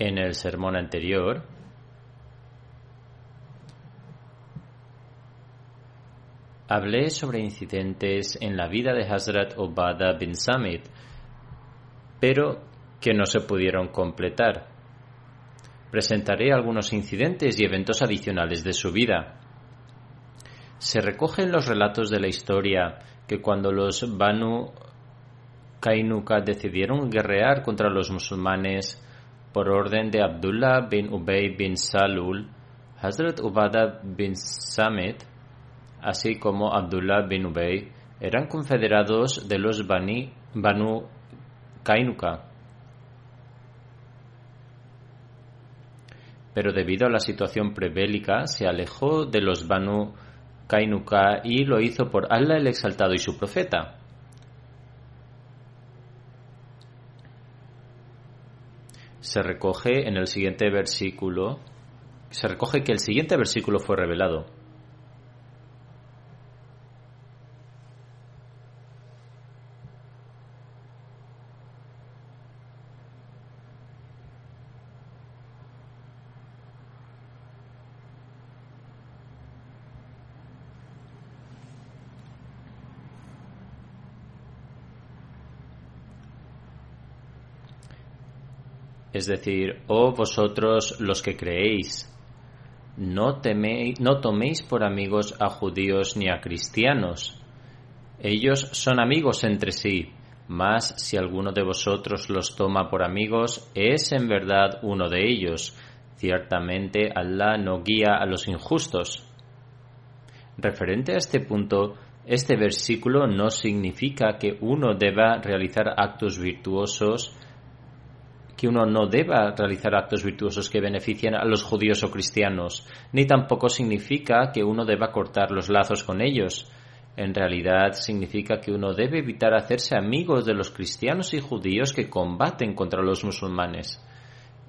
En el sermón anterior hablé sobre incidentes en la vida de Hazrat Obada bin Samit, pero que no se pudieron completar. Presentaré algunos incidentes y eventos adicionales de su vida. Se recogen los relatos de la historia que cuando los Banu Kainuka decidieron guerrear contra los musulmanes, por orden de Abdullah bin Ubay bin Salul, Hazrat Ubada bin Samit, así como Abdullah bin Ubay, eran confederados de los Bani, Banu Kainuka. Pero debido a la situación prebélica, se alejó de los Banu Kainuka y lo hizo por Allah el Exaltado y su profeta. Se recoge en el siguiente versículo, se recoge que el siguiente versículo fue revelado. Es decir, oh vosotros los que creéis, no, teméis, no toméis por amigos a judíos ni a cristianos. Ellos son amigos entre sí, mas si alguno de vosotros los toma por amigos, es en verdad uno de ellos. Ciertamente Allah no guía a los injustos. Referente a este punto, este versículo no significa que uno deba realizar actos virtuosos que uno no deba realizar actos virtuosos que beneficien a los judíos o cristianos, ni tampoco significa que uno deba cortar los lazos con ellos. En realidad significa que uno debe evitar hacerse amigos de los cristianos y judíos que combaten contra los musulmanes.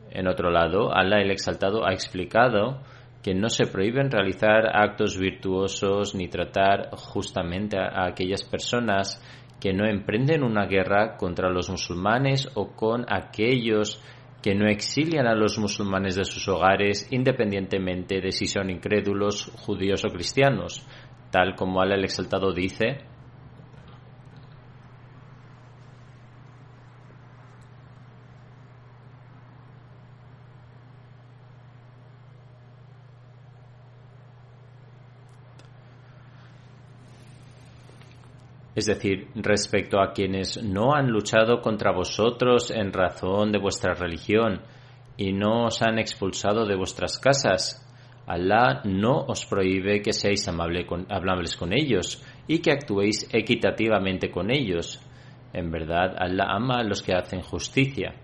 En otro lado, Allah el Exaltado ha explicado que no se prohíben realizar actos virtuosos ni tratar justamente a aquellas personas que no emprenden una guerra contra los musulmanes o con aquellos que no exilian a los musulmanes de sus hogares independientemente de si son incrédulos, judíos o cristianos, tal como Allah el Exaltado dice, es decir, respecto a quienes no han luchado contra vosotros en razón de vuestra religión y no os han expulsado de vuestras casas, Allah no os prohíbe que seáis amable con- amables con ellos y que actuéis equitativamente con ellos. En verdad, Allah ama a los que hacen justicia.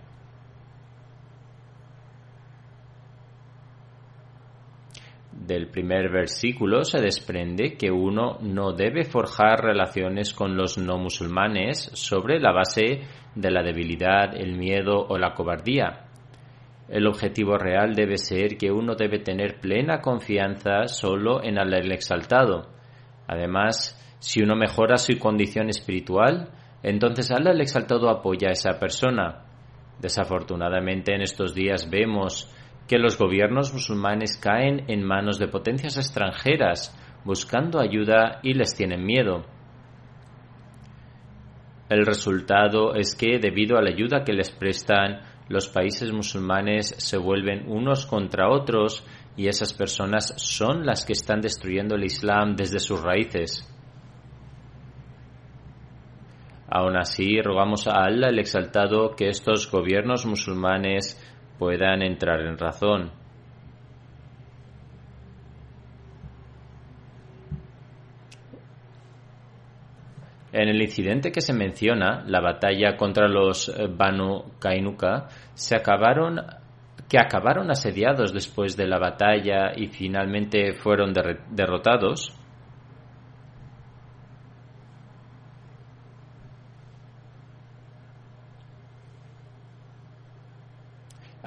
Del primer versículo se desprende que uno no debe forjar relaciones con los no musulmanes sobre la base de la debilidad, el miedo o la cobardía. El objetivo real debe ser que uno debe tener plena confianza solo en el Exaltado. Además, si uno mejora su condición espiritual, entonces Allah el Exaltado apoya a esa persona. Desafortunadamente en estos días vemos que los gobiernos musulmanes caen en manos de potencias extranjeras buscando ayuda y les tienen miedo. El resultado es que, debido a la ayuda que les prestan, los países musulmanes se vuelven unos contra otros y esas personas son las que están destruyendo el Islam desde sus raíces. Aún así, rogamos a Allah el Exaltado que estos gobiernos musulmanes puedan entrar en razón. En el incidente que se menciona, la batalla contra los eh, Banu Kainuka, se acabaron que acabaron asediados después de la batalla y finalmente fueron derrotados.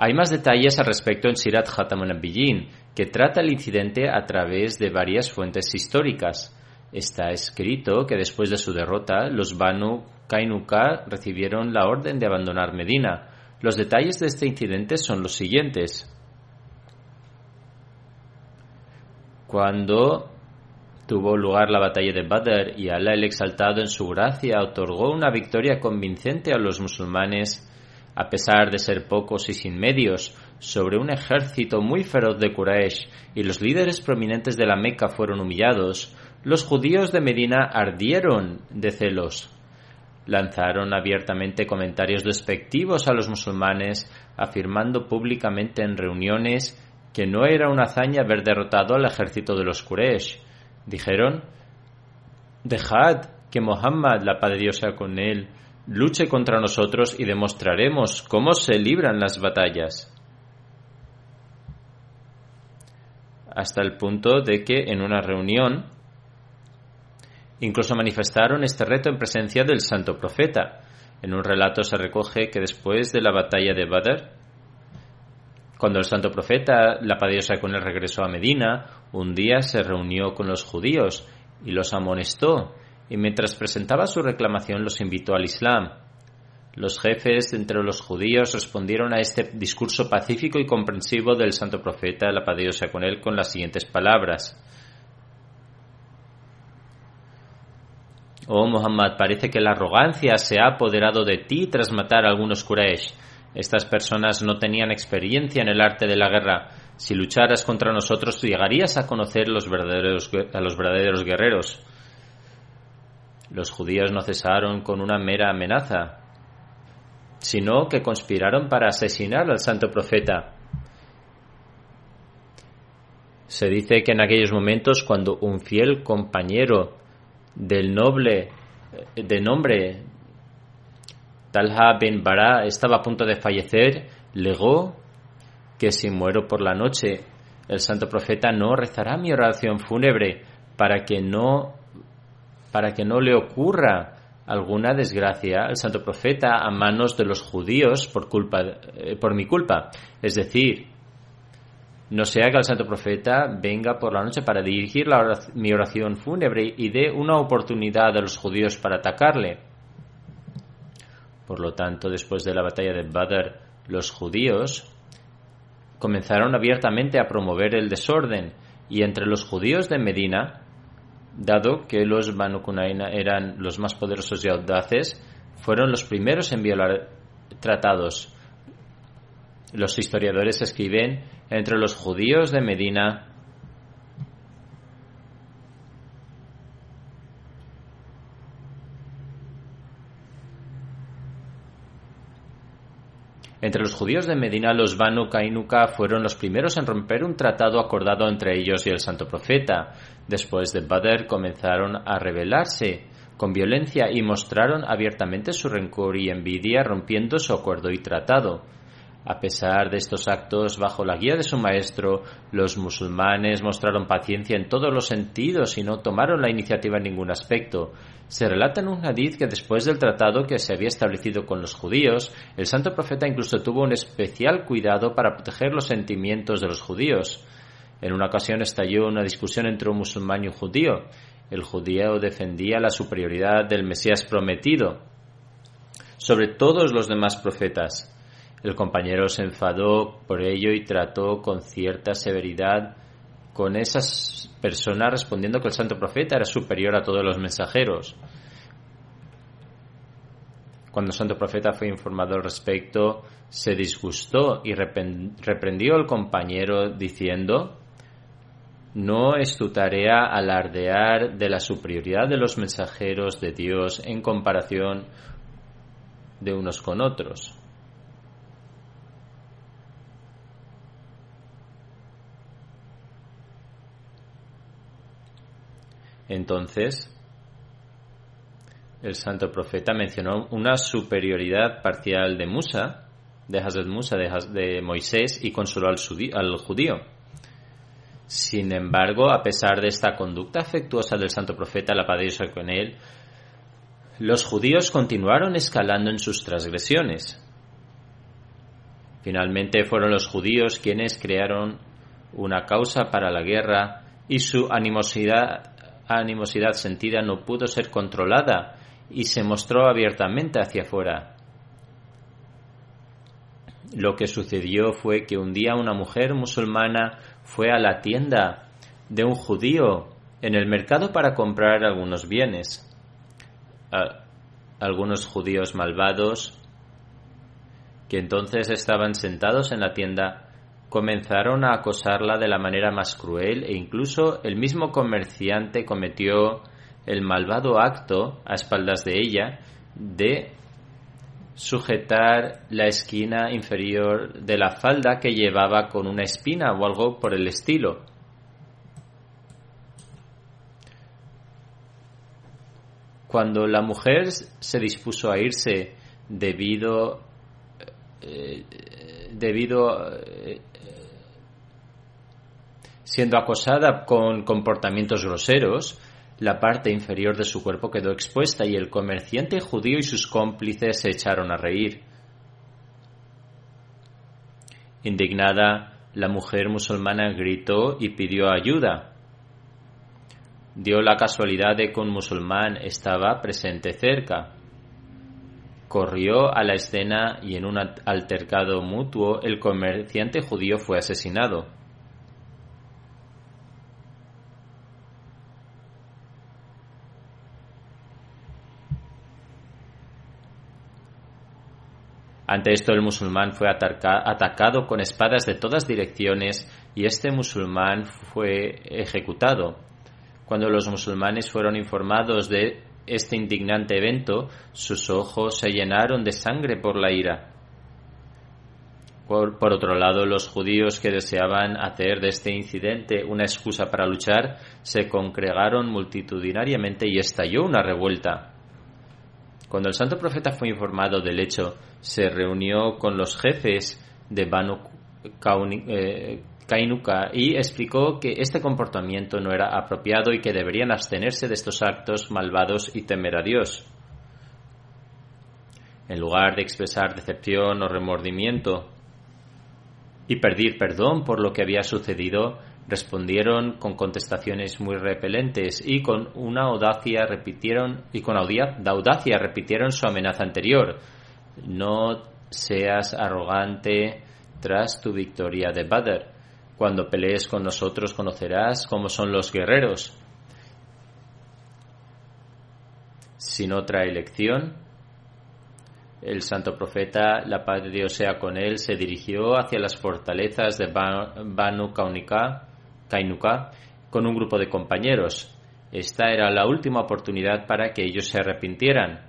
Hay más detalles al respecto en Sirat Khatamun Nabiyyin, que trata el incidente a través de varias fuentes históricas. Está escrito que después de su derrota, los Banu Kainuka recibieron la orden de abandonar Medina. Los detalles de este incidente son los siguientes. Cuando tuvo lugar la batalla de Badr y Allah el Exaltado en su gracia otorgó una victoria convincente a los musulmanes, a pesar de ser pocos y sin medios, sobre un ejército muy feroz de Quraysh y los líderes prominentes de la Meca fueron humillados, los judíos de Medina ardieron de celos. Lanzaron abiertamente comentarios despectivos a los musulmanes, afirmando públicamente en reuniones que no era una hazaña haber derrotado al ejército de los Quraysh. Dijeron, dejad que Mohammed, la paz Dios sea con él, luche contra nosotros y demostraremos cómo se libran las batallas. Hasta el punto de que en una reunión incluso manifestaron este reto en presencia del santo profeta. En un relato se recoge que después de la batalla de Badr, cuando el santo profeta, la paz de Dios sea con él, regresó a Medina, un día se reunió con los judíos y los amonestó, y mientras presentaba su reclamación los invitó al Islam. Los jefes entre los judíos respondieron a este discurso pacífico y comprensivo del santo profeta, la paz sea con él, con las siguientes palabras. Oh Muhammad, parece que la arrogancia se ha apoderado de ti tras matar a algunos Quraysh. Estas personas no tenían experiencia en el arte de la guerra. Si lucharas contra nosotros, llegarías a conocer a los verdaderos guerreros. Los judíos no cesaron con una mera amenaza, sino que conspiraron para asesinar al santo profeta. Se dice que en aquellos momentos, cuando un fiel compañero del noble de nombre Talha bin Bara estaba a punto de fallecer, legó que si muero por la noche, el santo profeta no rezará mi oración fúnebre para que no para que no le ocurra alguna desgracia al santo profeta a manos de los judíos por culpa eh, por mi culpa, es decir, no sea que el santo profeta venga por la noche para dirigir la oración, mi oración fúnebre y dé una oportunidad a los judíos para atacarle. Por lo tanto, después de la batalla de Badr, los judíos comenzaron abiertamente a promover el desorden y entre los judíos de Medina, dado que los Banu Kunaina eran los más poderosos y audaces, fueron los primeros en violar tratados. Los historiadores escriben entre los judíos de Medina Entre los judíos de Medina, los Banu Kainuka fueron los primeros en romper un tratado acordado entre ellos y el santo profeta. Después de Badr comenzaron a rebelarse con violencia y mostraron abiertamente su rencor y envidia rompiendo su acuerdo y tratado. A pesar de estos actos, bajo la guía de su maestro, los musulmanes mostraron paciencia en todos los sentidos y no tomaron la iniciativa en ningún aspecto. Se relata en un hadith que después del tratado que se había establecido con los judíos, el santo profeta incluso tuvo un especial cuidado para proteger los sentimientos de los judíos. En una ocasión estalló una discusión entre un musulmán y un judío. El judío defendía la superioridad del Mesías prometido sobre todos los demás profetas. El compañero se enfadó por ello y trató con cierta severidad con esas personas respondiendo que el santo profeta era superior a todos los mensajeros. Cuando el santo profeta fue informado al respecto, se disgustó y reprendió al compañero diciendo, no es tu tarea alardear de la superioridad de los mensajeros de Dios en comparación de unos con otros. Entonces, el santo profeta mencionó una superioridad parcial de Musa, de Hazrat Musa, de, Moisés, y consoló al, judío. Sin embargo, a pesar de esta conducta afectuosa del santo profeta, la paz de con él, los judíos continuaron escalando en sus transgresiones. Finalmente fueron los judíos quienes crearon una causa para la guerra y su animosidad animosidad sentida no pudo ser controlada y se mostró abiertamente hacia afuera. Lo que sucedió fue que un día una mujer musulmana fue a la tienda de un judío en el mercado para comprar algunos bienes. algunos judíos malvados que entonces estaban sentados en la tienda comenzaron a acosarla de la manera más cruel e incluso el mismo comerciante cometió el malvado acto a espaldas de ella de sujetar la esquina inferior de la falda que llevaba con una espina o algo por el estilo. Cuando la mujer se dispuso a irse debido eh, debido eh, Siendo acosada con comportamientos groseros, la parte inferior de su cuerpo quedó expuesta y el comerciante judío y sus cómplices se echaron a reír. Indignada, la mujer musulmana gritó y pidió ayuda. Dio la casualidad de que un musulmán estaba presente cerca. Corrió a la escena y en un altercado mutuo el comerciante judío fue asesinado. Ante esto el musulmán fue atacado con espadas de todas direcciones y este musulmán fue ejecutado. Cuando los musulmanes fueron informados de este indignante evento, sus ojos se llenaron de sangre por la ira. Por, otro lado, los judíos que deseaban hacer de este incidente una excusa para luchar se congregaron multitudinariamente y estalló una revuelta. Cuando el santo profeta fue informado del hecho, se reunió con los jefes de Banu eh, Y explicó que este comportamiento no era apropiado y que deberían abstenerse de estos actos malvados y temer a Dios. En lugar de expresar decepción o remordimiento y pedir perdón por lo que había sucedido, respondieron con contestaciones muy repelentes y con una audacia repitieron y con audacia repitieron su amenaza anterior. No seas arrogante tras tu victoria de Badr. Cuando pelees con nosotros conocerás cómo son los guerreros. Sin otra elección, el santo profeta, la paz de Dios sea con él, se dirigió hacia las fortalezas de Banu Kainuka con un grupo de compañeros. Esta era la última oportunidad para que ellos se arrepintieran.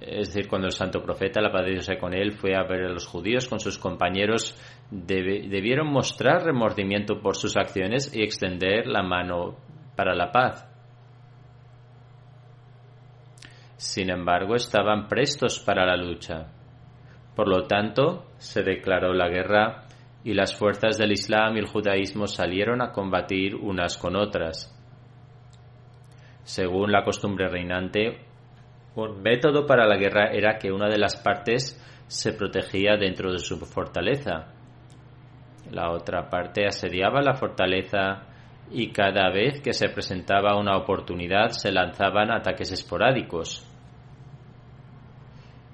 Es decir, cuando el santo profeta, la paz de Dios sea con él, fue a ver a los judíos con sus compañeros, debieron mostrar remordimiento por sus acciones y extender la mano para la paz. Sin embargo, estaban prestos para la lucha. Por lo tanto, se declaró la guerra y las fuerzas del Islam y el judaísmo salieron a combatir unas con otras. Según la costumbre reinante, un método para la guerra era que una de las partes se protegía dentro de su fortaleza. La otra parte asediaba la fortaleza y cada vez que se presentaba una oportunidad se lanzaban ataques esporádicos.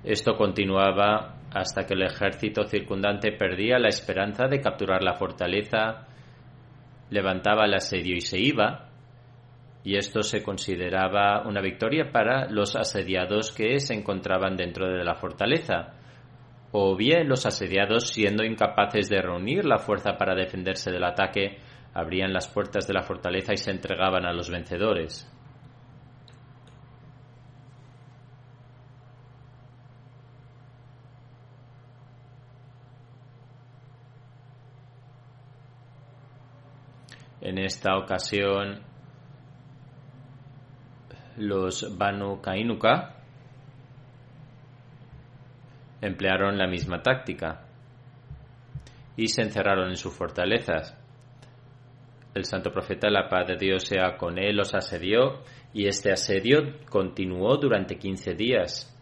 Esto continuaba hasta que el ejército circundante perdía la esperanza de capturar la fortaleza, levantaba el asedio y se iba, y esto se consideraba una victoria para los asediados que se encontraban dentro de la fortaleza, o bien los asediados, siendo incapaces de reunir la fuerza para defenderse del ataque, abrían las puertas de la fortaleza y se entregaban a los vencedores. En esta ocasión, los Banu Kainuka emplearon la misma táctica y se encerraron en sus fortalezas. El santo profeta, la paz de Dios sea con él, los asedió y este asedio continuó durante 15 días.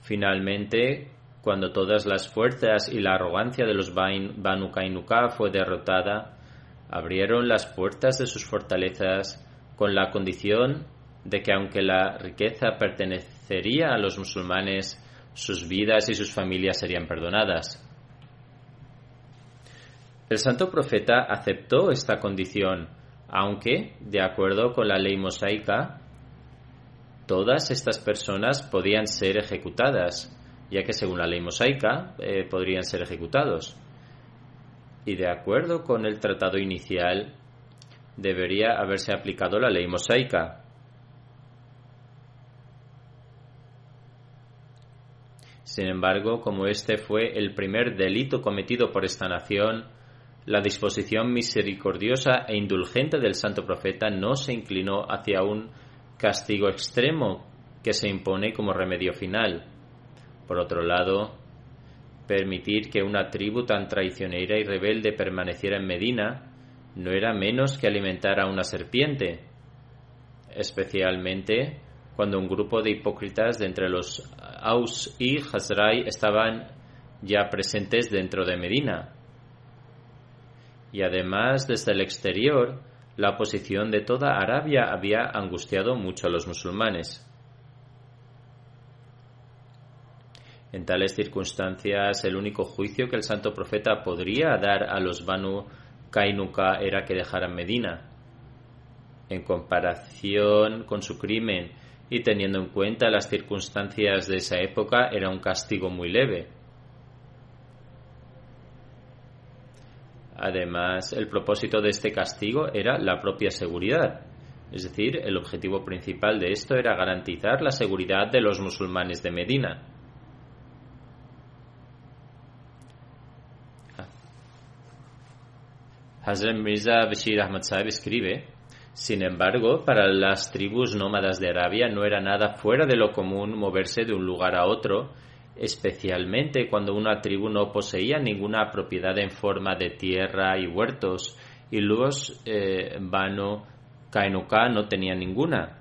Finalmente, cuando todas las fuerzas y la arrogancia de los Banu Kainuka fue derrotada, abrieron las puertas de sus fortalezas con la condición de que aunque la riqueza a los musulmanes, sus vidas y sus familias serían perdonadas. El santo profeta aceptó esta condición, aunque, de acuerdo con la ley mosaica, todas estas personas podían ser ejecutadas, ya que según la ley mosaica eh, podrían ser ejecutados. Y de acuerdo con el tratado inicial, debería haberse aplicado la ley mosaica. Sin embargo, como este fue el primer delito cometido por esta nación, la disposición misericordiosa e indulgente del santo profeta no se inclinó hacia un castigo extremo que se impone como remedio final. Por otro lado, permitir que una tribu tan traicionera y rebelde permaneciera en Medina no era menos que alimentar a una serpiente, especialmente cuando un grupo de hipócritas de entre los Aus y Hazrai estaban ya presentes dentro de Medina. Y además, desde el exterior, la oposición de toda Arabia había angustiado mucho a los musulmanes. En tales circunstancias, el único juicio que el santo profeta podría dar a los Banu Kainuka era que dejaran Medina. En comparación con su crimen y teniendo en cuenta las circunstancias de esa época, era un castigo muy leve. Además, el propósito de este castigo era la propia seguridad. Es decir, el objetivo principal de esto era garantizar la seguridad de los musulmanes de Medina. Hazrat Mirza Bashir Ahmad Sahib escribe, sin embargo, para las tribus nómadas de Arabia no era nada fuera de lo común moverse de un lugar a otro, especialmente cuando una tribu no poseía ninguna propiedad en forma de tierra y huertos, y los eh, Banu Kainuka no tenían ninguna.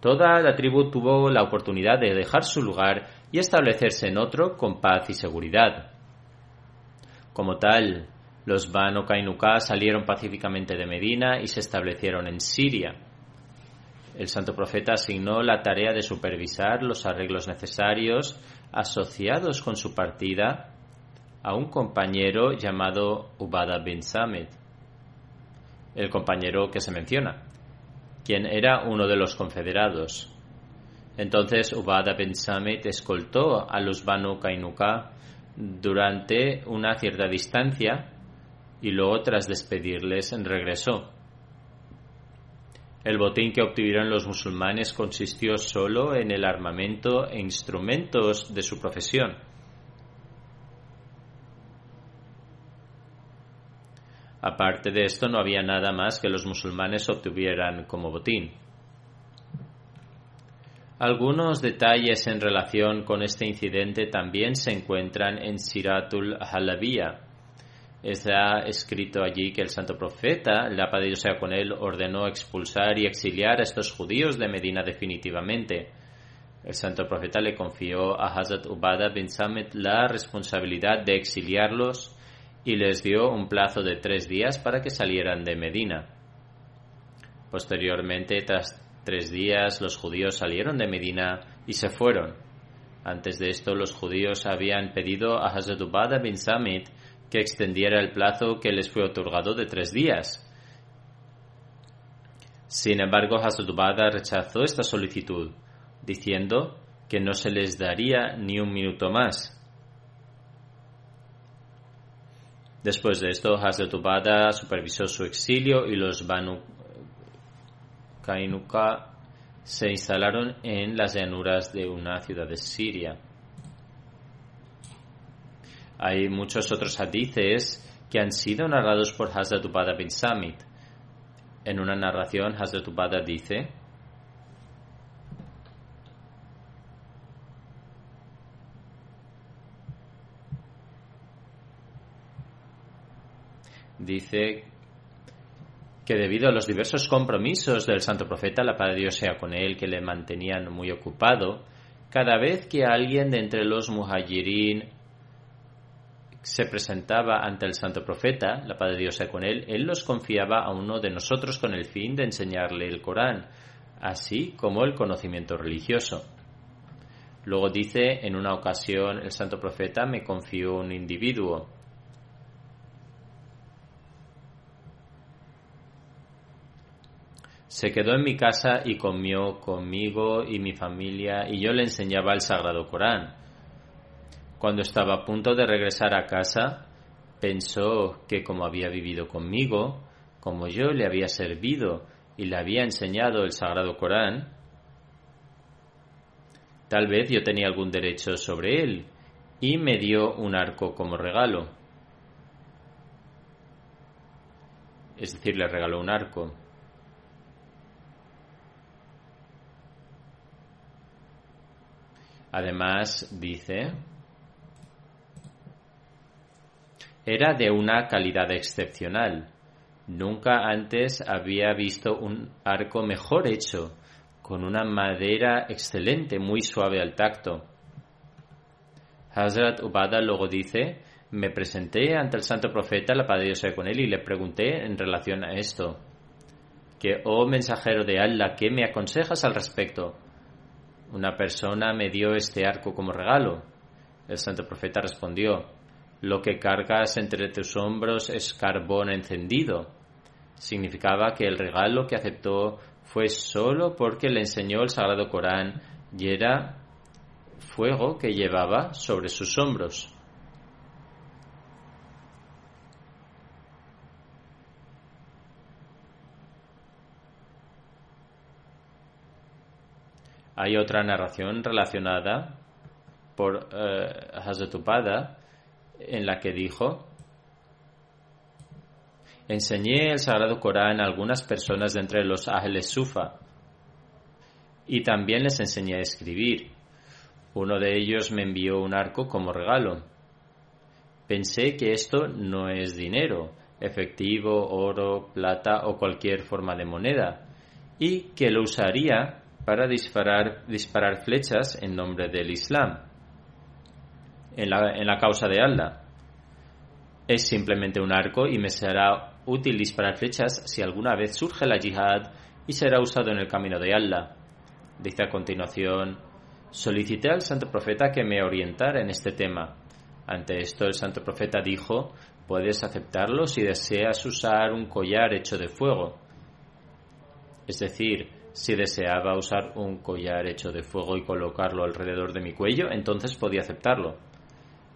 Toda la tribu tuvo la oportunidad de dejar su lugar y establecerse en otro con paz y seguridad. Como tal, los Banu Kainuka salieron pacíficamente de Medina y se establecieron en Siria. El santo profeta asignó la tarea de supervisar los arreglos necesarios asociados con su partida a un compañero llamado Ubada bin Samit, el compañero que se menciona, quien era uno de los confederados. Entonces Ubada bin Samit escoltó a los Banu Kainuka durante una cierta distancia y luego tras despedirles regresó. El botín que obtuvieron los musulmanes consistió solo en el armamento e instrumentos de su profesión. Aparte de esto, no había nada más que los musulmanes obtuvieran como botín. Algunos detalles en relación con este incidente también se encuentran en Siratul Halabiyah. Está escrito allí que el santo profeta, la paz de Dios sea con él, ordenó expulsar y exiliar a estos judíos de Medina definitivamente. El santo profeta le confió a Hazrat Ubada bin Samet la responsabilidad de exiliarlos y les dio un plazo de tres días para que salieran de Medina. Posteriormente, tras tres días, los judíos salieron de Medina y se fueron. Antes de esto, los judíos habían pedido a Hazrat Ubada bin Samit que extendiera el plazo que les fue otorgado de tres días. Sin embargo, Hazrat Ubada rechazó esta solicitud, diciendo que no se les daría ni un minuto más. Después de esto, Hazrat Ubada supervisó su exilio y los Banu Kainuka se instalaron en las llanuras de una ciudad de Siria. Hay muchos otros hadices que han sido narrados por Hazrat Ubada bin Samit. En una narración, Hazrat Ubada dice, dice que debido a los diversos compromisos del santo profeta, la paz de Dios sea con él, que le mantenían muy ocupado, cada vez que alguien de entre los muhajirin se presentaba ante el santo profeta, la paz de Dios sea con él, él los confiaba a uno de nosotros con el fin de enseñarle el Corán, así como el conocimiento religioso. Luego dice, en una ocasión el santo profeta me confió un individuo, Se quedó en mi casa y comió conmigo y mi familia y yo le enseñaba el Sagrado Corán. Cuando estaba a punto de regresar a casa, pensó que como había vivido conmigo, como yo le había servido y le había enseñado el Sagrado Corán, tal vez yo tenía algún derecho sobre él y me dio un arco como regalo. Es decir, le regaló un arco. Además, dice, era de una calidad excepcional. Nunca antes había visto un arco mejor hecho, con una madera excelente, muy suave al tacto. Hazrat Ubada luego dice, me presenté ante el santo profeta, la paz de Dios con él, y le pregunté en relación a esto, que, oh mensajero de Allah, ¿qué me aconsejas al respecto? Una persona me dio este arco como regalo. El santo profeta respondió, lo que cargas entre tus hombros es carbón encendido. Significaba que el regalo que aceptó fue solo porque le enseñó el sagrado Corán y era fuego que llevaba sobre sus hombros. Hay otra narración relacionada por uh, en la que dijo, enseñé el Sagrado Corán a algunas personas de entre los Ángeles Sufa y también les enseñé a escribir. Uno de ellos me envió un arco como regalo. Pensé que esto no es dinero, efectivo, oro, plata o cualquier forma de moneda, y que lo usaría para disparar, disparar flechas en nombre del Islam, en la, causa de Allah. Es simplemente un arco y me será útil disparar flechas si alguna vez surge la yihad y será usado en el camino de Allah. Dice a continuación, solicité al santo profeta que me orientara en este tema. Ante esto el santo profeta dijo, puedes aceptarlo si deseas usar un collar hecho de fuego. Es decir, si deseaba usar un collar hecho de fuego y colocarlo alrededor de mi cuello, entonces podía aceptarlo.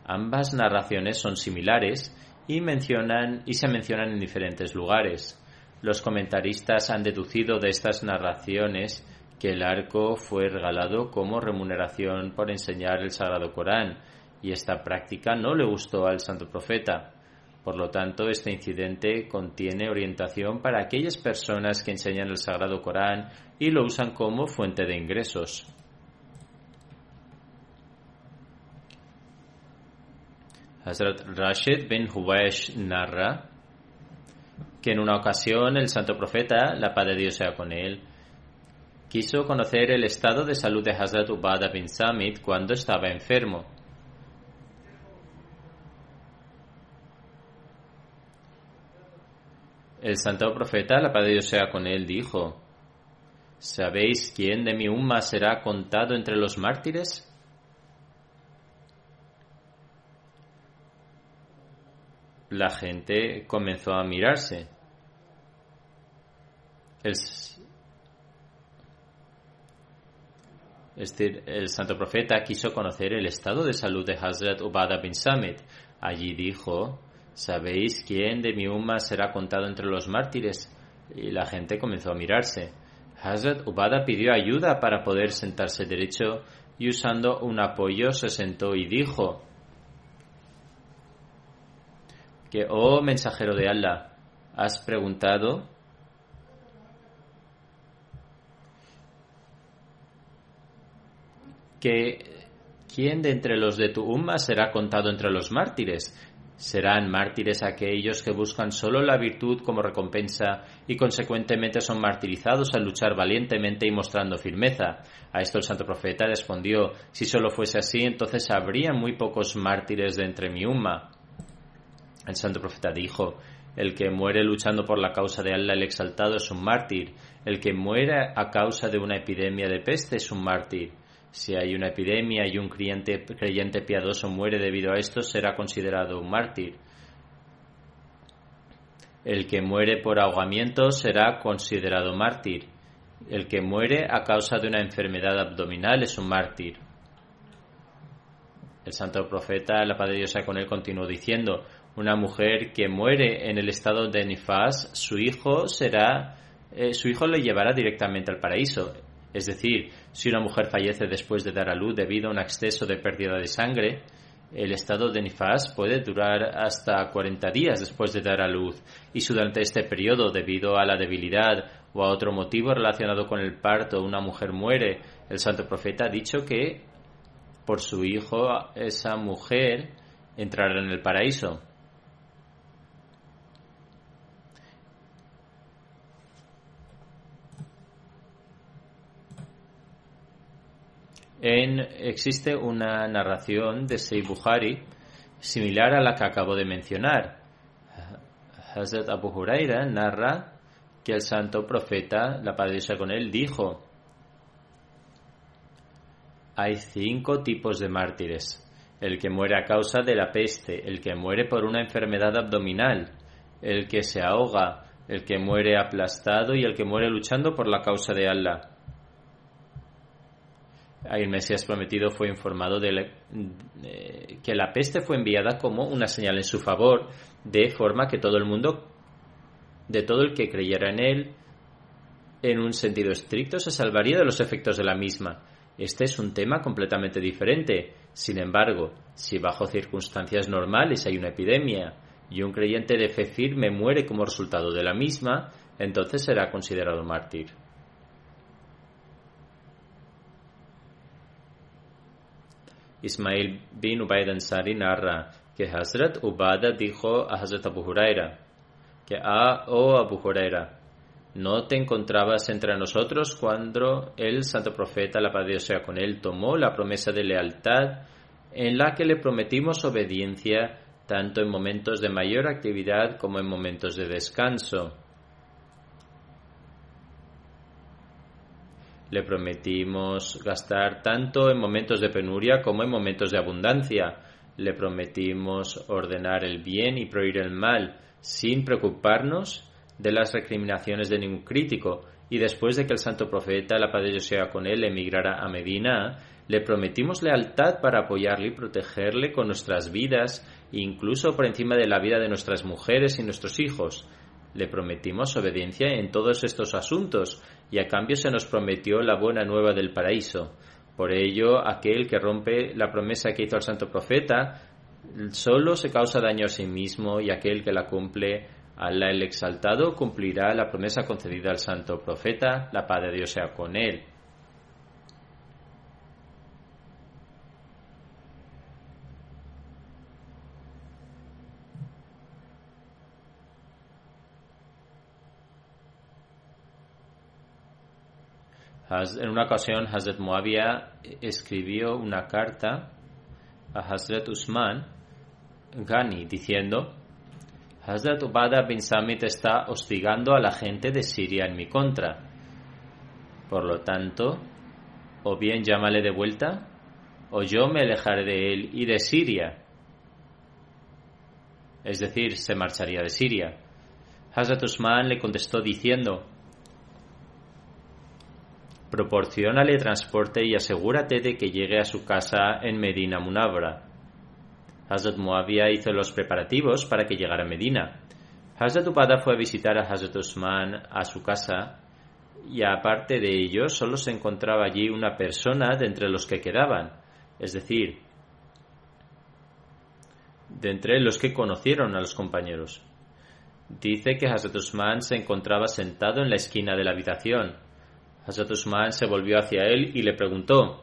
Ambas narraciones son similares y mencionan y se mencionan en diferentes lugares. Los comentaristas han deducido de estas narraciones que el arco fue regalado como remuneración por enseñar el Sagrado Corán y esta práctica no le gustó al santo profeta. Por lo tanto, este incidente contiene orientación para aquellas personas que enseñan el Sagrado Corán y lo usan como fuente de ingresos. Hazrat Rashid bin Huwaish narra que en una ocasión el santo profeta, la paz de Dios sea con él, quiso conocer el estado de salud de Hazrat Ubada bin Samit cuando estaba enfermo. El santo profeta, la paz de Dios sea con él, dijo, ¿Sabéis quién de mi umma será contado entre los mártires? La gente comenzó a mirarse. El, el santo profeta quiso conocer el estado de salud de Hazrat Ubada bin Samit. Allí dijo, ¿sabéis quién de mi umma será contado entre los mártires? Y la gente comenzó a mirarse. Hazrat Ubada pidió ayuda para poder sentarse derecho y usando un apoyo se sentó y dijo que, oh mensajero de Allah, has preguntado que quién de entre los de tu umma será contado entre los mártires. Serán mártires aquellos que buscan solo la virtud como recompensa y consecuentemente son martirizados al luchar valientemente y mostrando firmeza. A esto el santo profeta respondió, si solo fuese así, entonces habría muy pocos mártires de entre mi umma. El santo profeta dijo, el que muere luchando por la causa de Allah el exaltado es un mártir, el que muere a causa de una epidemia de peste es un mártir. Si hay una epidemia y un creyente, piadoso muere debido a esto, será considerado un mártir. El que muere por ahogamiento será considerado mártir. El que muere a causa de una enfermedad abdominal es un mártir. El santo profeta, la Padre de Dios con él, continuó diciendo, una mujer que muere en el estado de nifas, su hijo será, eh, su hijo le llevará directamente al paraíso. Es decir, si una mujer fallece después de dar a luz debido a un exceso de pérdida de sangre, el estado de nifas puede durar hasta 40 días después de dar a luz y si durante este periodo, debido a la debilidad o a otro motivo relacionado con el parto, una mujer muere, el santo profeta ha dicho que por su hijo esa mujer entrará en el paraíso. Existe una narración de Sey Bukhari similar a la que acabo de mencionar. Hazrat Abu Huraira narra que el santo profeta, la paz con él, dijo: Hay cinco tipos de mártires. El que muere a causa de la peste, el que muere por una enfermedad abdominal, el que se ahoga, el que muere aplastado y el que muere luchando por la causa de Allah el Mesías prometido fue informado de, que la peste fue enviada como una señal en su favor, de forma que todo el mundo, de todo el que creyera en él, en un sentido estricto, se salvaría de los efectos de la misma. Este es un tema completamente diferente. Sin embargo, si bajo circunstancias normales hay una epidemia y un creyente de fe firme muere como resultado de la misma, entonces será considerado mártir. Ismail bin Ubaid Ansari narra que Hazrat Ubada dijo a Hazrat Abu Huraira que, ah, oh Abu Huraira, ¿no te encontrabas entre nosotros cuando el santo profeta, la paz con él, tomó la promesa de lealtad en la que le prometimos obediencia tanto en momentos de mayor actividad como en momentos de descanso? Le prometimos gastar tanto en momentos de penuria como en momentos de abundancia. Le prometimos ordenar el bien y prohibir el mal, sin preocuparnos de las recriminaciones de ningún crítico. Y después de que el santo profeta, la paz de sea con él, emigrara a Medina, le prometimos lealtad para apoyarle y protegerle con nuestras vidas, incluso por encima de la vida de nuestras mujeres y nuestros hijos. Le prometimos obediencia en todos estos asuntos y a cambio se nos prometió la buena nueva del paraíso. Por ello, aquel que rompe la promesa que hizo el santo profeta solo se causa daño a sí mismo y aquel que la cumple, Allah el exaltado, cumplirá la promesa concedida al santo profeta, la paz de Dios sea con él. En una ocasión, Hazrat Muawiyah escribió una carta a Hazrat Usman Ghani diciendo: Hazrat Ubada bin Samit está hostigando a la gente de Siria en mi contra. Por lo tanto, o bien llámale de vuelta, o yo me alejaré de él y de Siria. Es decir, se marcharía de Siria. Hazrat Usman le contestó diciendo: Proporciónale transporte y asegúrate de que llegue a su casa en Medina Munabra. Hazrat Muawiyah hizo los preparativos para que llegara a Medina. Hazrat Upada fue a visitar a Hazrat Usman a su casa y aparte de ello solo se encontraba allí una persona de entre los que quedaban, es decir, de entre los que conocieron a los compañeros. Dice que Hazrat Usman se encontraba sentado en la esquina de la habitación Hazrat Usman se volvió hacia él y le preguntó,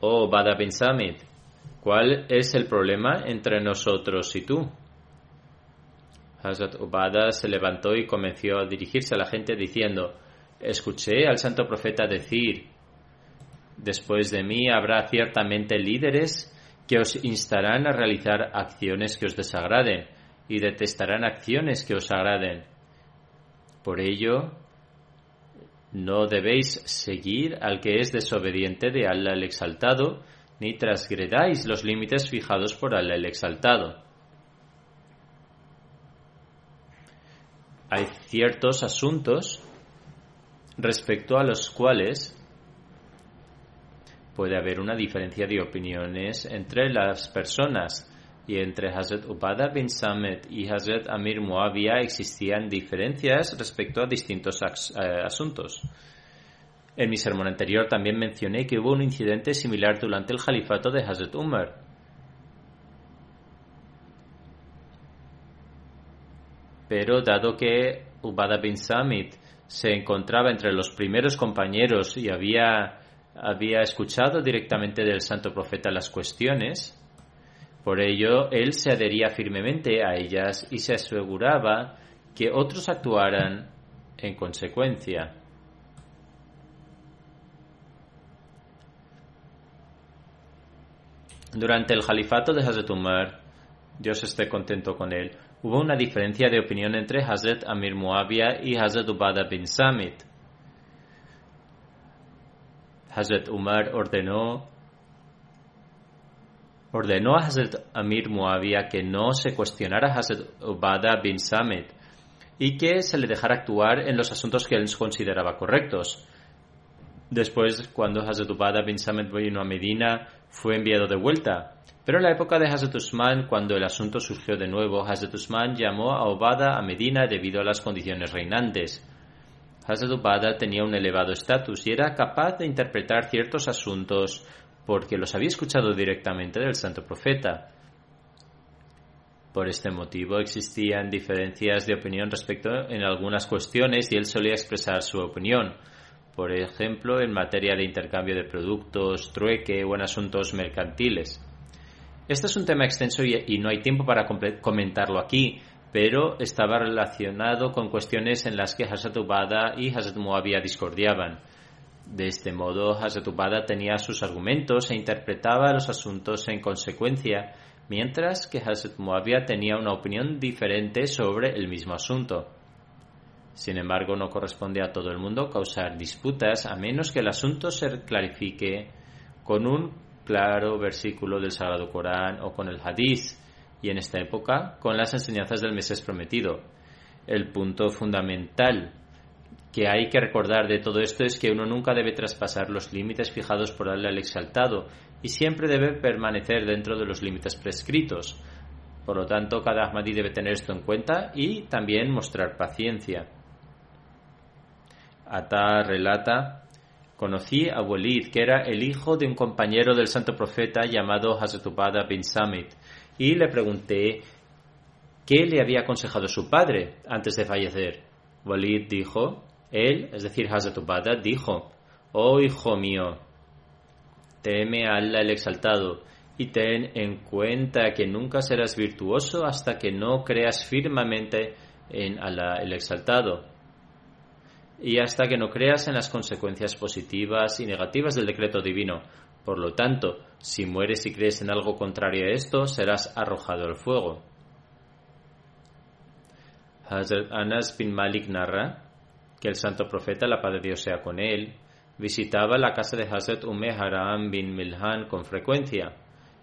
Oh Bada bin Samit, ¿cuál es el problema entre nosotros y tú? Hazrat Ubada se levantó y comenzó a dirigirse a la gente diciendo, Escuché al santo profeta decir, Después de mí habrá ciertamente líderes que os instarán a realizar acciones que os desagraden y detestarán acciones que os agraden. Por ello, no debéis seguir al que es desobediente de Allah el Exaltado, ni transgredáis los límites fijados por Allah el Exaltado. Hay ciertos asuntos respecto a los cuales puede haber una diferencia de opiniones entre las personas y entre Hazrat Ubada bin Samet y Hazrat Amir Muawiyah existían diferencias respecto a distintos eh, asuntos. En mi sermón anterior también mencioné que hubo un incidente similar durante el califato de Hazrat Umar. Pero dado que Ubada bin Samit se encontraba entre los primeros compañeros y había, había escuchado directamente del santo profeta las cuestiones, por ello, él se adhería firmemente a ellas y se aseguraba que otros actuaran en consecuencia. Durante el califato de Hazrat Umar, Dios esté contento con él, hubo una diferencia de opinión entre Hazrat Amir Muawiyah y Hazrat Ubada bin Samit. Hazrat Umar ordenó ordenó a Hazrat Amir Muawiyah que no se cuestionara a Hazrat Ubada bin Samit y que se le dejara actuar en los asuntos que él consideraba correctos. Después, cuando Hazrat Ubada bin Samit vino a Medina, fue enviado de vuelta. Pero en la época de Hazrat Usman, cuando el asunto surgió de nuevo, Hazrat Usman llamó a Ubada a Medina debido a las condiciones reinantes. Hazrat Ubada tenía un elevado estatus y era capaz de interpretar ciertos asuntos porque los había escuchado directamente del santo profeta. Por este motivo existían diferencias de opinión respecto en algunas cuestiones y él solía expresar su opinión, por ejemplo en materia de intercambio de productos, trueque o en asuntos mercantiles. Este es un tema extenso y, no hay tiempo para comentarlo aquí, pero estaba relacionado con cuestiones en las que Hazrat Ubada y Hazrat Muawiyah discordiaban. De este modo, Hazrat tenía sus argumentos e interpretaba los asuntos en consecuencia, mientras que Hazrat Muawiyah tenía una opinión diferente sobre el mismo asunto. Sin embargo, no corresponde a todo el mundo causar disputas a menos que el asunto se clarifique con un claro versículo del Sagrado Corán o con el Hadith, y en esta época con las enseñanzas del Mesías prometido. El punto fundamental que hay que recordar de todo esto es que uno nunca debe traspasar los límites fijados por Allah al exaltado y siempre debe permanecer dentro de los límites prescritos. Por lo tanto, cada Ahmadi debe tener esto en cuenta y también mostrar paciencia. Ata relata, conocí a Walid, que era el hijo de un compañero del santo profeta llamado Hazrat bin Samit, y le pregunté qué le había aconsejado su padre antes de fallecer. Walid dijo, él, es decir, Hazrat dijo, oh hijo mío, teme a Allah el exaltado, y ten en cuenta que nunca serás virtuoso hasta que no creas firmemente en Allah el exaltado y hasta que no creas en las consecuencias positivas y negativas del decreto divino. Por lo tanto, si mueres y crees en algo contrario a esto, serás arrojado al fuego. Hazrat Anas bin Malik narra que el santo profeta, la paz de Dios sea con él, visitaba la casa de Hazrat Umme Haram bin Milhan con frecuencia.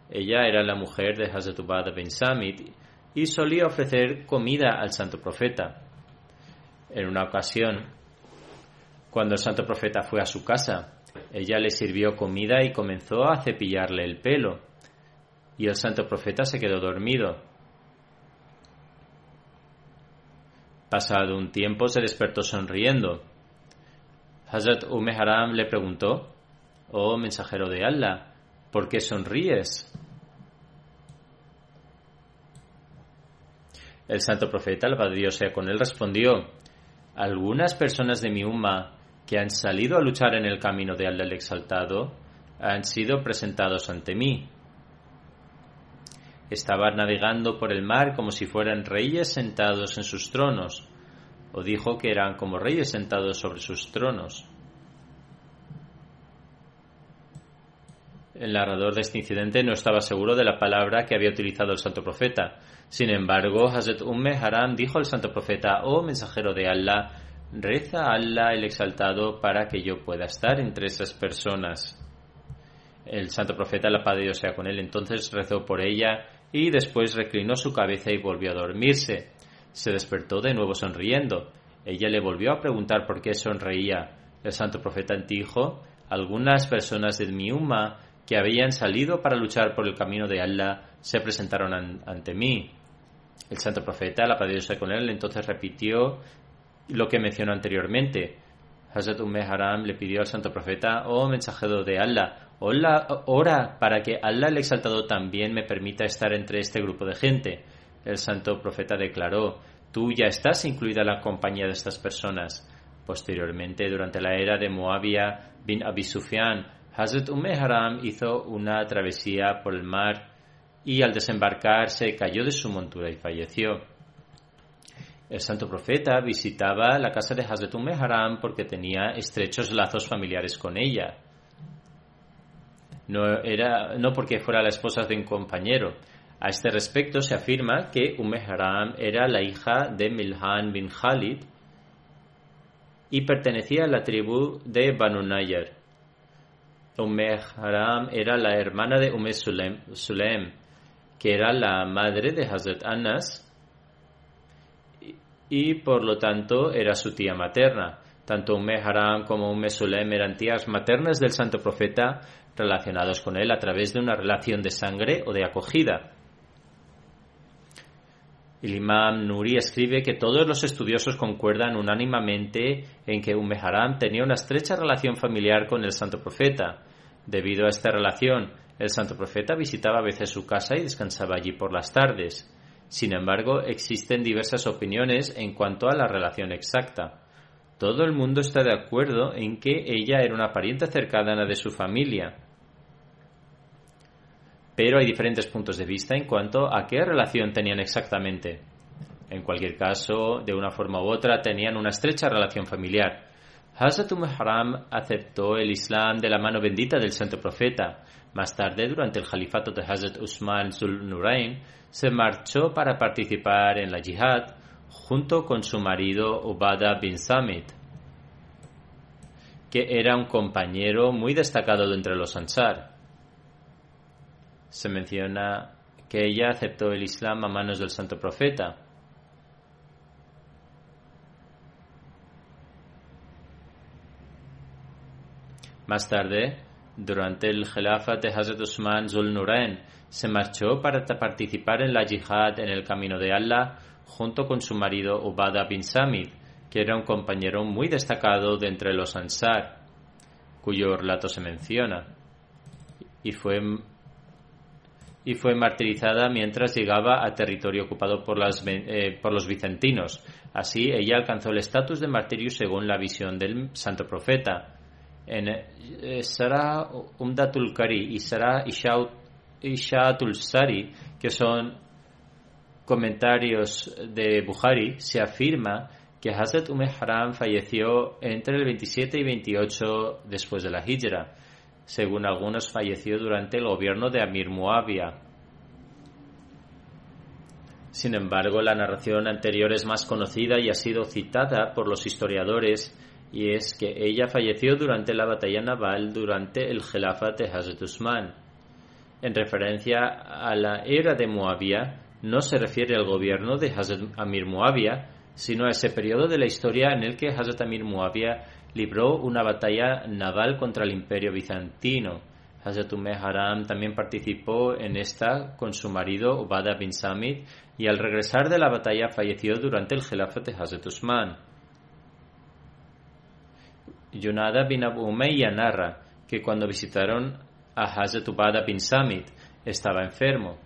Ella era la mujer de Hazrat Ubad bin Samit y solía ofrecer comida al santo profeta. En una ocasión, cuando el santo profeta fue a su casa, ella le sirvió comida y comenzó a cepillarle el pelo. Y el santo profeta se quedó dormido. Pasado un tiempo se despertó sonriendo. Hazrat Ume Haram le preguntó, Oh mensajero de Allah, ¿por qué sonríes? El santo profeta, Padre Dios sea con él, respondió, Algunas personas de mi umma que han salido a luchar en el camino de Allah el Exaltado han sido presentados ante mí. Estaban navegando por el mar como si fueran reyes sentados en sus tronos, o dijo que eran como reyes sentados sobre sus tronos. El narrador de este incidente no estaba seguro de la palabra que había utilizado el santo profeta. Sin embargo, Hazrat Umme Haram dijo al santo profeta, oh mensajero de Allah, reza a Allah el exaltado para que yo pueda estar entre esas personas. El santo profeta, la paz de Dios sea con él, entonces rezó por ella y después reclinó su cabeza y volvió a dormirse. Se despertó de nuevo sonriendo. Ella le volvió a preguntar por qué sonreía. El santo profeta dijo, algunas personas de mi umma que habían salido para luchar por el camino de Allah se presentaron ante mí. El santo profeta, la paz de con él, entonces repitió lo que mencionó anteriormente. Hazrat Umme Haram le pidió al santo profeta, oh mensajero de Allah, ora para que Allah el exaltado también me permita estar entre este grupo de gente. El santo profeta declaró, tú ya estás incluida en la compañía de estas personas. Posteriormente, durante la era de Moabia bin Abi Sufyan, Hazrat Umme Haram hizo una travesía por el mar y al desembarcar se cayó de su montura y falleció. El santo profeta visitaba la casa de Hazrat Umm Haram porque tenía estrechos lazos familiares con ella. No, era, no porque fuera la esposa de un compañero. A este respecto se afirma que Umm Haram era la hija de Milhan bin Khalid y pertenecía a la tribu de Banu Nayar. Umm Haram era la hermana de Umm Sulaim, que era la madre de Hazrat Anas y por lo tanto era su tía materna. Tanto Umme Haram como Umme Sulem eran tías maternas del santo profeta relacionados con él a través de una relación de sangre o de acogida. El imam Nuri escribe que todos los estudiosos concuerdan unánimemente en que Umme Haram tenía una estrecha relación familiar con el santo profeta. Debido a esta relación, el santo profeta visitaba a veces su casa y descansaba allí por las tardes. Sin embargo, existen diversas opiniones en cuanto a la relación exacta. Todo el mundo está de acuerdo en que ella era una pariente cercana de su familia. Pero hay diferentes puntos de vista en cuanto a qué relación tenían exactamente. En cualquier caso, de una forma u otra, tenían una estrecha relación familiar. Hazrat Umm Haram aceptó el Islam de la mano bendita del santo profeta. Más tarde, durante el califato de Hazrat Usman Zul Nurain, se marchó para participar en la yihad junto con su marido Ubada bin Samit, que era un compañero muy destacado de entre los Ansar. Se menciona que ella aceptó el Islam a manos del santo profeta. Más tarde, durante el Khilafat de Hazrat Usman Zul Nurain, se marchó para participar en la yihad en el camino de Allah junto con su marido Ubada bin Samid, que era un compañero muy destacado de entre los Ansar, cuyo relato se menciona, y fue, y fue martirizada mientras llegaba a territorio ocupado por, las, eh, por los vicentinos. Así, ella alcanzó el estatus de martirio según la visión del santo profeta. En eh, Sara Umdatul Kari y Sara Ishaatul Sari, que son comentarios de Bukhari, se afirma que Hazrat Umm Haram falleció entre el 27 y 28 después de la Hijra. Según algunos, falleció durante el gobierno de Amir Muawiyah. Sin embargo, la narración anterior es más conocida y ha sido citada por los historiadores, y es que ella falleció durante la batalla naval durante el Gelafat de Hazrat Usman. En referencia a la era de Muawiyah, no se refiere al gobierno de Hazrat Amir Muawiyah, sino a ese periodo de la historia en el que Hazrat Amir Muawiyah libró una batalla naval contra el imperio bizantino. Hazrat Haram también participó en esta con su marido Ubada bin Samid y al regresar de la batalla falleció durante el Gelafat de Hazrat Usman. Yunada bin Abu Umayya narra que cuando visitaron a Hazrat Ubada bin Samid estaba enfermo.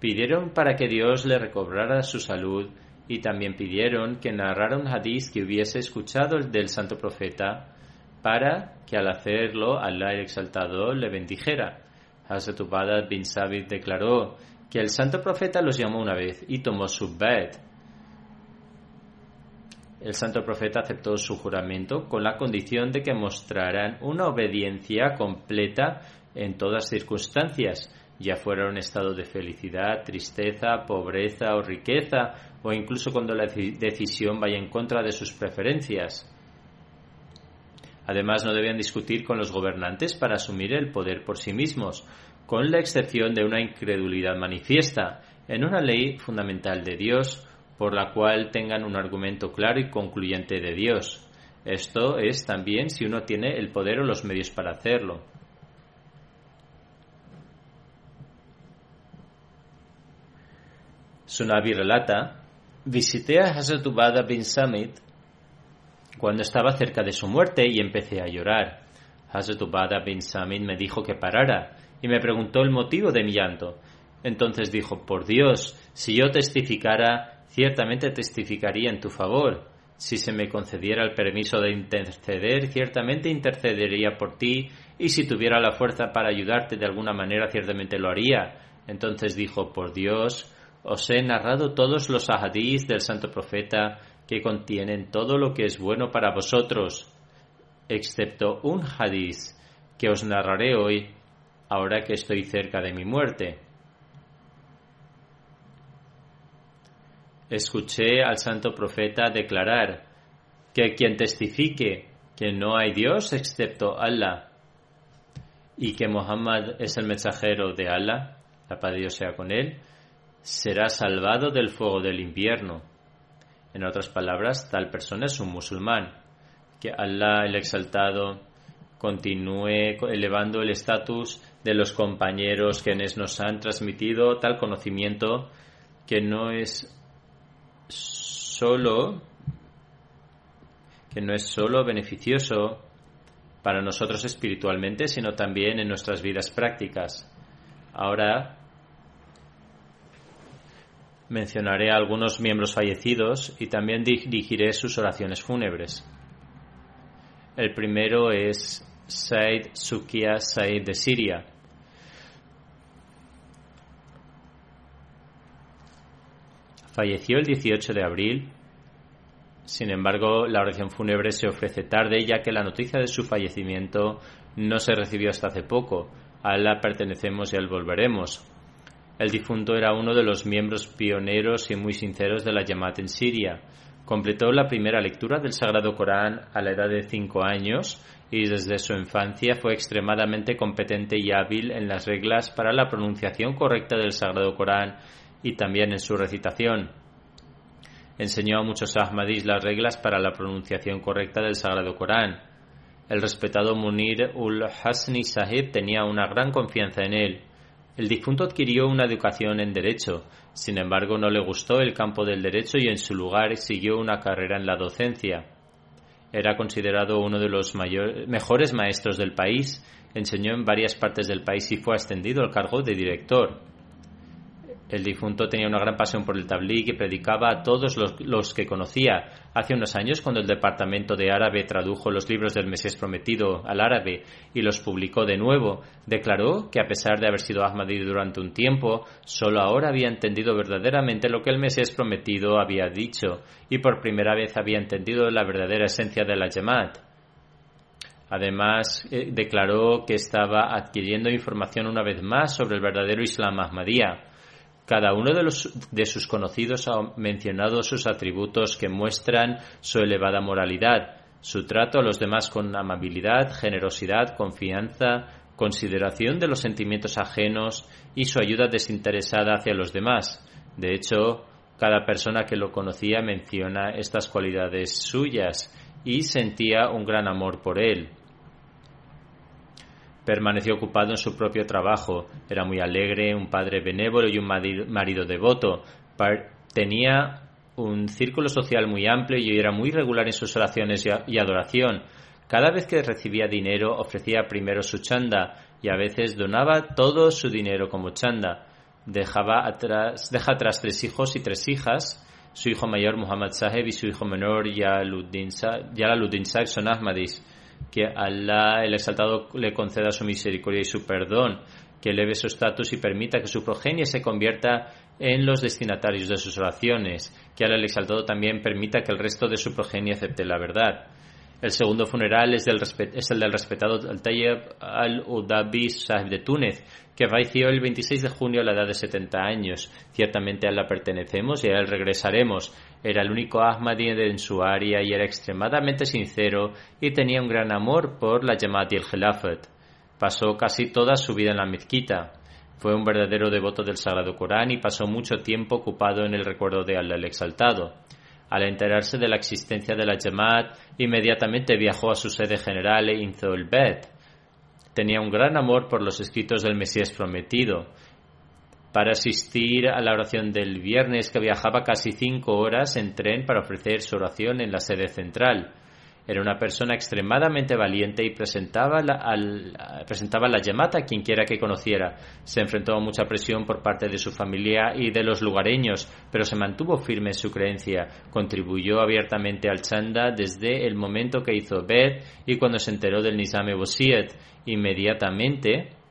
Pidieron para que Dios le recobrara su salud y también pidieron que narrara un hadiz que hubiese escuchado del santo profeta para que al hacerlo Allah el exaltado le bendijera. Hazrat bin Sabit declaró que el santo profeta los llamó una vez y tomó su bed. El santo profeta aceptó su juramento con la condición de que mostraran una obediencia completa en todas circunstancias, ya fuera un estado de felicidad, tristeza, pobreza o riqueza, o incluso cuando la decisión vaya en contra de sus preferencias. Además, no debían discutir con los gobernantes para asumir el poder por sí mismos, con la excepción de una incredulidad manifiesta en una ley fundamental de Dios, por la cual tengan un argumento claro y concluyente de Dios. Esto es también si uno tiene el poder o los medios para hacerlo. Sunabi relata, visité a Hazrat bin Samit cuando estaba cerca de su muerte y empecé a llorar. Hazrat Ubada bin Samit me dijo que parara y me preguntó el motivo de mi llanto. Entonces dijo, por Dios, si yo testificara, ciertamente testificaría en tu favor. Si se me concediera el permiso de interceder, ciertamente intercedería por ti, y si tuviera la fuerza para ayudarte de alguna manera, ciertamente lo haría. Entonces dijo, por Dios, os he narrado todos los ahadís del santo profeta que contienen todo lo que es bueno para vosotros, excepto un hadiz que os narraré hoy, ahora que estoy cerca de mi muerte. Escuché al santo profeta declarar que quien testifique que no hay Dios excepto Allah y que Muhammad es el mensajero de Allah, la paz de Dios sea con él, será salvado del fuego del invierno. En otras palabras, tal persona es un musulmán. Que Allah el Exaltado continúe elevando el estatus de los compañeros quienes nos han transmitido tal conocimiento que no es solo que no es solo beneficioso para nosotros espiritualmente, sino también en nuestras vidas prácticas. Ahora mencionaré a algunos miembros fallecidos y también dirigiré sus oraciones fúnebres. El primero es Said Sukia Said de Siria. Falleció el 18 de abril. Sin embargo, la oración fúnebre se ofrece tarde ya que la noticia de su fallecimiento no se recibió hasta hace poco. A la pertenecemos y al volveremos. El difunto era uno de los miembros pioneros y muy sinceros de la Yamat en Siria. Completó la primera lectura del Sagrado Corán a la edad de cinco años y desde su infancia fue extremadamente competente y hábil en las reglas para la pronunciación correcta del Sagrado Corán y también en su recitación. Enseñó a muchos ahmadis las reglas para la pronunciación correcta del Sagrado Corán. El respetado Munir ul Hasni Sahib tenía una gran confianza en él. El difunto adquirió una educación en derecho, sin embargo no le gustó el campo del derecho y en su lugar siguió una carrera en la docencia. Era considerado uno de los mejores maestros del país, enseñó en varias partes del país y fue ascendido al cargo de director. El difunto tenía una gran pasión por el tablí y predicaba a todos los, que conocía. Hace unos años, cuando el departamento de árabe tradujo los libros del Mesías prometido al árabe y los publicó de nuevo, declaró que a pesar de haber sido Ahmadi durante un tiempo, solo ahora había entendido verdaderamente lo que el Mesías prometido había dicho y por primera vez había entendido la verdadera esencia de la Jamaat. Además, eh, declaró que estaba adquiriendo información una vez más sobre el verdadero Islam Ahmadiyya cada uno de, los, de sus conocidos ha mencionado sus atributos que muestran su elevada moralidad, su trato a los demás con amabilidad, generosidad, confianza, consideración de los sentimientos ajenos y su ayuda desinteresada hacia los demás. De hecho, cada persona que lo conocía menciona estas cualidades suyas y sentía un gran amor por él. Permaneció ocupado en su propio trabajo. Era muy alegre, un padre benévolo y un marido devoto. Tenía un círculo social muy amplio y era muy regular en sus oraciones y adoración. Cada vez que recibía dinero ofrecía primero su chanda y a veces donaba todo su dinero como chanda. Dejaba atrás, deja atrás tres hijos y tres hijas. Su hijo mayor Muhammad Saheb y su hijo menor Yalaluddin Saheb son Ahmadis que Allah el exaltado le conceda su misericordia y su perdón, que eleve su estatus y permita que su progenie se convierta en los destinatarios de sus oraciones, que Allah el exaltado también permita que el resto de su progenie acepte la verdad. El segundo funeral es, el del respetado Al-Tayyib al-Udabi Sahib de Túnez, que falleció el 26 de junio a la edad de 70 años. Ciertamente a la pertenecemos y a él regresaremos. Era el único Ahmadi en su área y era extremadamente sincero y tenía un gran amor por la Jamaat y el Khilafat. Pasó casi toda su vida en la mezquita. Fue un verdadero devoto del Sagrado Corán y pasó mucho tiempo ocupado en el recuerdo de Allah el Exaltado. Al enterarse de la existencia de la Jamaat, inmediatamente viajó a su sede general en Zolbet. Tenía un gran amor por los escritos del Mesías prometido para asistir a la oración del viernes que viajaba casi cinco horas en tren para ofrecer su oración en la sede central. Era una persona extremadamente valiente y presentaba la, al, presentaba la llamada a quien quiera que conociera. Se enfrentó a mucha presión por parte de su familia y de los lugareños, pero se mantuvo firme en su creencia. Contribuyó abiertamente al chanda desde el momento que hizo Bet y cuando se enteró del Nizam Bosiet. Inmediatamente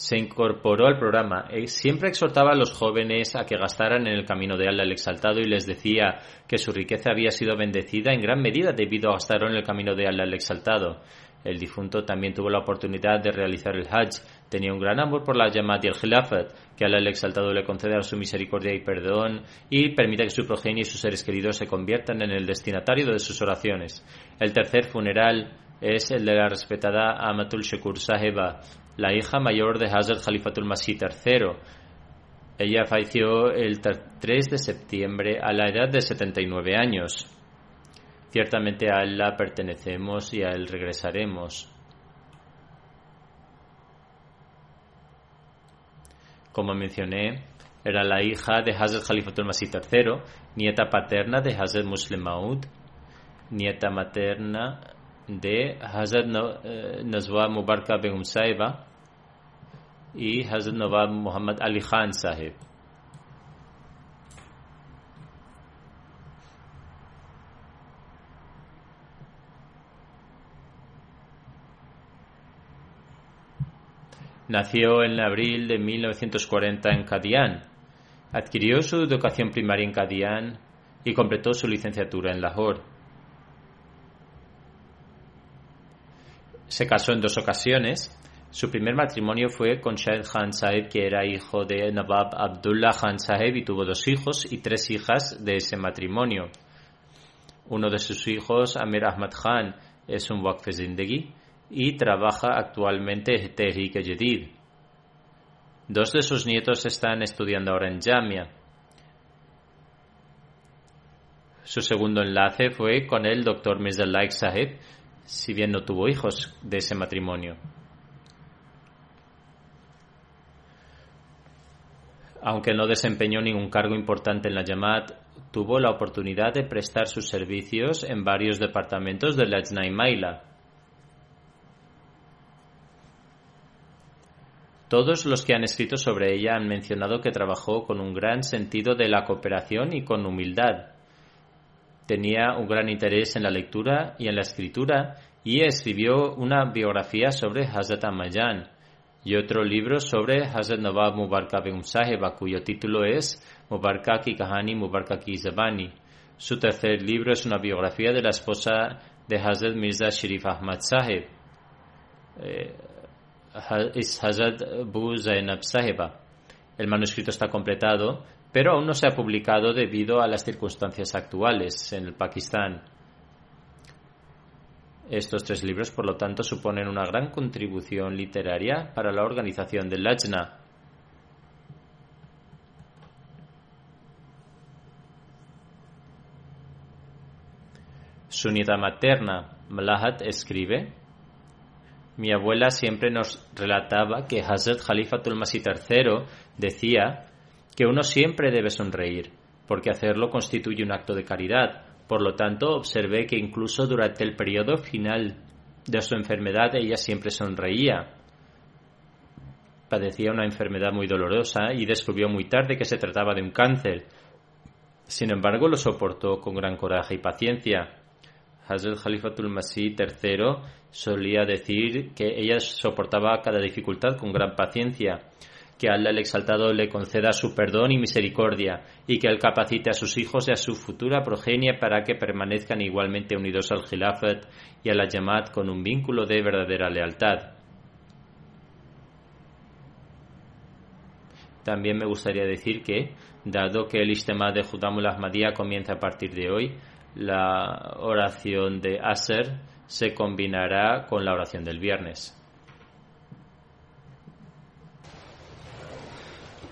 se incorporó al programa. Eh, siempre exhortaba a los jóvenes a que gastaran en el camino de Allah el Exaltado y les decía que su riqueza había sido bendecida en gran medida debido a gastar en el camino de Allah el Exaltado. El difunto también tuvo la oportunidad de realizar el Hajj. Tenía un gran amor por la Yamat y el Khilafat, que Allah el Exaltado le conceda su misericordia y perdón y permita que su progenie y sus seres queridos se conviertan en el destinatario de sus oraciones. El tercer funeral es el de la respetada Amatul Shekur Saheba, la hija mayor de Hazrat Khalifatul Masih III. Ella falleció el 3 de septiembre a la edad de 79 años. Ciertamente a Allah pertenecemos y a Él regresaremos. Como mencioné, era la hija de Hazrat Khalifatul Masih III, nieta paterna de Hazrat Muslim Maud, nieta materna de Hazrat eh, Nazwa Mubarka Begum Saiba y Hazrat Nawab Muhammad Ali Khan Sahib. Nació en abril de 1940 en Kadian. Adquirió su educación primaria en Kadian y completó su licenciatura en Lahore. Se casó en dos ocasiones su primer matrimonio fue con Shahid Khan Sahib, que era hijo de Nawab Abdullah Khan Sahib y tuvo dos hijos y tres hijas de ese matrimonio. Uno de sus hijos, Amir Ahmad Khan, es un Waqf y trabaja actualmente en Tehrik Jadid. Dos de sus nietos están estudiando ahora en Jamia. Su segundo enlace fue con el Dr. Mirza Laik si bien no tuvo hijos de ese matrimonio. Aunque no desempeñó ningún cargo importante en la Yamat, tuvo la oportunidad de prestar sus servicios en varios departamentos de la Maila. Todos los que han escrito sobre ella han mencionado que trabajó con un gran sentido de la cooperación y con humildad. Tenía un gran interés en la lectura y en la escritura y escribió una biografía sobre Hazrat Amayan y otro libro sobre Hazrat Nawab Mubarka Begum Saheba, cuyo título es Mubarka ki Kahani Mubarka ki Zabani. Su tercer libro es una biografía de la esposa de Hazrat Mirza Sharif Ahmad Sahib. Eh, es Hazrat Bu Zainab Saheba. El manuscrito está completado, pero aún no se ha publicado debido a las circunstancias actuales en el Pakistán. Estos tres libros, por lo tanto, suponen una gran contribución literaria para la organización del Lajna. Su nieta materna, Malahat, escribe Mi abuela siempre nos relataba que Hazrat Khalifatul Masih III decía que uno siempre debe sonreír, porque hacerlo constituye un acto de caridad, por lo tanto, observé que incluso durante el periodo final de su enfermedad ella siempre sonreía. Padecía una enfermedad muy dolorosa y descubrió muy tarde que se trataba de un cáncer. Sin embargo, lo soportó con gran coraje y paciencia. Hazrat Khalifatul Masih III solía decir que ella soportaba cada dificultad con gran paciencia que Allah el Exaltado le conceda su perdón y misericordia, y que Él capacite a sus hijos y a su futura progenie para que permanezcan igualmente unidos al Khilafat y a la Yamat con un vínculo de verdadera lealtad. También me gustaría decir que, dado que el Istema de Judamul Ahmadiyya comienza a partir de hoy, la oración de Aser se combinará con la oración del viernes.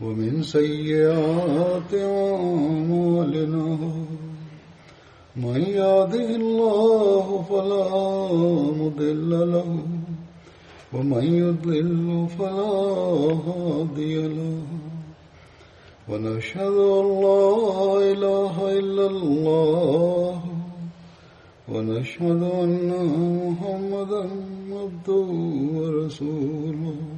ومن سيئات أعمالنا من يهده الله فلا مضل له ومن يضلل فلا هادي له ونشهد أن لا إله إلا الله ونشهد أن محمدا عبده ورسوله